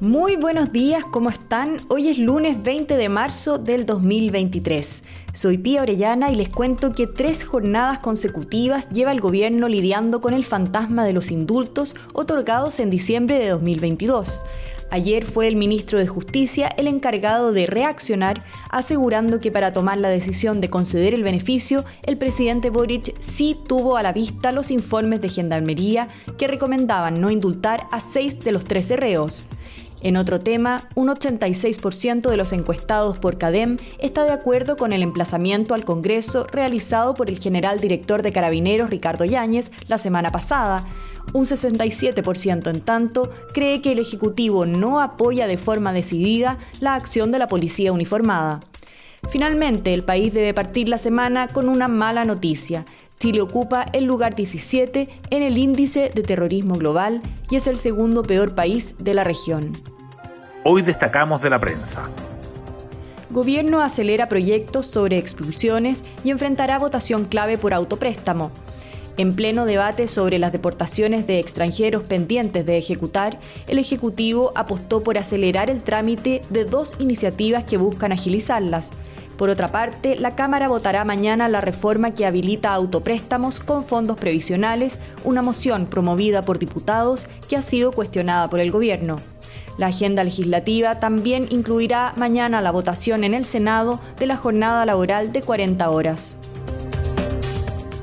Muy buenos días, ¿cómo están? Hoy es lunes 20 de marzo del 2023. Soy Pía Orellana y les cuento que tres jornadas consecutivas lleva el gobierno lidiando con el fantasma de los indultos otorgados en diciembre de 2022. Ayer fue el ministro de Justicia el encargado de reaccionar, asegurando que para tomar la decisión de conceder el beneficio, el presidente Boric sí tuvo a la vista los informes de Gendarmería que recomendaban no indultar a seis de los 13 reos. En otro tema, un 86% de los encuestados por CADEM está de acuerdo con el emplazamiento al Congreso realizado por el general director de Carabineros Ricardo Yáñez la semana pasada. Un 67% en tanto cree que el Ejecutivo no apoya de forma decidida la acción de la policía uniformada. Finalmente, el país debe partir la semana con una mala noticia. Chile ocupa el lugar 17 en el índice de terrorismo global y es el segundo peor país de la región. Hoy destacamos de la prensa. Gobierno acelera proyectos sobre expulsiones y enfrentará votación clave por autopréstamo. En pleno debate sobre las deportaciones de extranjeros pendientes de ejecutar, el Ejecutivo apostó por acelerar el trámite de dos iniciativas que buscan agilizarlas. Por otra parte, la Cámara votará mañana la reforma que habilita autopréstamos con fondos previsionales, una moción promovida por diputados que ha sido cuestionada por el Gobierno. La agenda legislativa también incluirá mañana la votación en el Senado de la jornada laboral de 40 horas.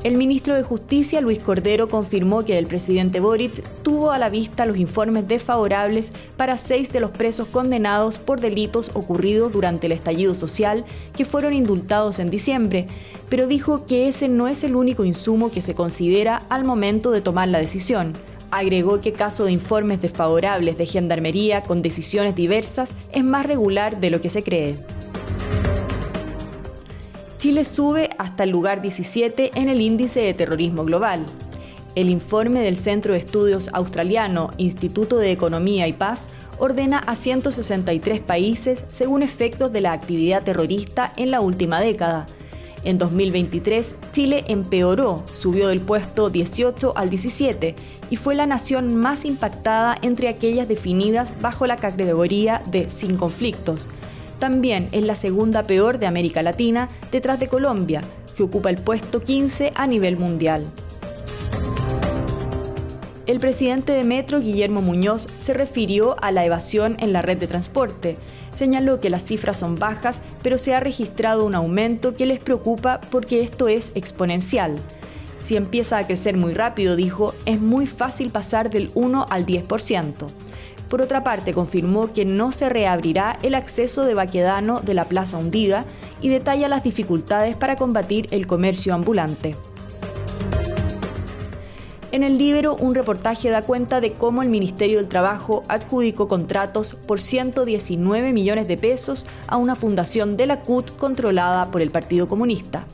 El ministro de Justicia, Luis Cordero, confirmó que el presidente Boric tuvo a la vista los informes desfavorables para seis de los presos condenados por delitos ocurridos durante el estallido social que fueron indultados en diciembre, pero dijo que ese no es el único insumo que se considera al momento de tomar la decisión. Agregó que caso de informes desfavorables de gendarmería con decisiones diversas es más regular de lo que se cree. Chile sube hasta el lugar 17 en el índice de terrorismo global. El informe del Centro de Estudios Australiano Instituto de Economía y Paz ordena a 163 países según efectos de la actividad terrorista en la última década. En 2023, Chile empeoró, subió del puesto 18 al 17 y fue la nación más impactada entre aquellas definidas bajo la categoría de sin conflictos, también es la segunda peor de América Latina, detrás de Colombia, que ocupa el puesto 15 a nivel mundial. El presidente de Metro, Guillermo Muñoz, se refirió a la evasión en la red de transporte. Señaló que las cifras son bajas, pero se ha registrado un aumento que les preocupa porque esto es exponencial. Si empieza a crecer muy rápido, dijo, es muy fácil pasar del 1 al 10%. Por otra parte, confirmó que no se reabrirá el acceso de Baquedano de la Plaza Hundida y detalla las dificultades para combatir el comercio ambulante. En el libro, un reportaje da cuenta de cómo el Ministerio del Trabajo adjudicó contratos por 119 millones de pesos a una fundación de la CUT controlada por el Partido Comunista.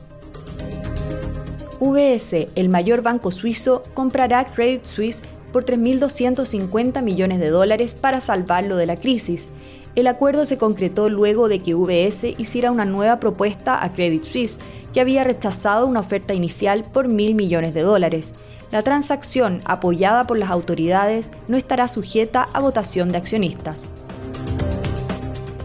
VS, el mayor banco suizo, comprará Credit Suisse por 3.250 millones de dólares para salvarlo de la crisis. El acuerdo se concretó luego de que VS hiciera una nueva propuesta a Credit Suisse, que había rechazado una oferta inicial por mil millones de dólares. La transacción, apoyada por las autoridades, no estará sujeta a votación de accionistas.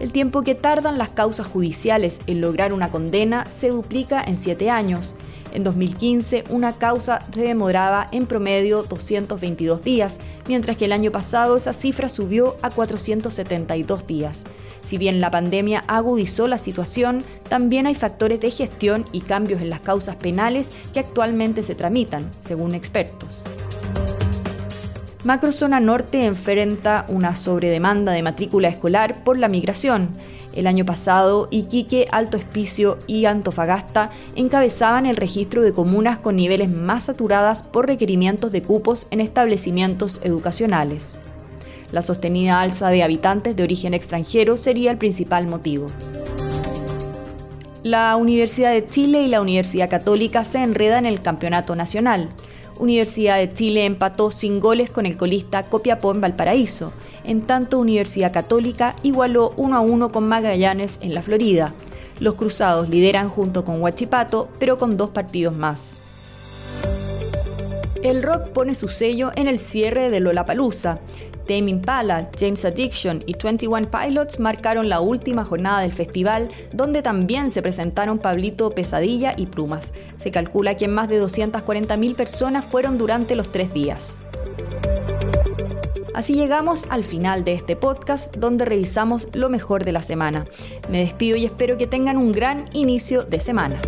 El tiempo que tardan las causas judiciales en lograr una condena se duplica en siete años. En 2015, una causa se demoraba en promedio 222 días, mientras que el año pasado esa cifra subió a 472 días. Si bien la pandemia agudizó la situación, también hay factores de gestión y cambios en las causas penales que actualmente se tramitan, según expertos. Macrozona Norte enfrenta una sobredemanda de matrícula escolar por la migración. El año pasado, Iquique, Alto Espicio y Antofagasta encabezaban el registro de comunas con niveles más saturadas por requerimientos de cupos en establecimientos educacionales. La sostenida alza de habitantes de origen extranjero sería el principal motivo. La Universidad de Chile y la Universidad Católica se enredan en el campeonato nacional. Universidad de Chile empató sin goles con el colista Copiapó en Valparaíso. En tanto, Universidad Católica igualó 1 a 1 con Magallanes en la Florida. Los cruzados lideran junto con Huachipato, pero con dos partidos más. El rock pone su sello en el cierre de Lollapalooza. Tame Impala, James Addiction y 21 Pilots marcaron la última jornada del festival, donde también se presentaron Pablito Pesadilla y Plumas. Se calcula que más de 240.000 personas fueron durante los tres días. Así llegamos al final de este podcast donde revisamos lo mejor de la semana. Me despido y espero que tengan un gran inicio de semana.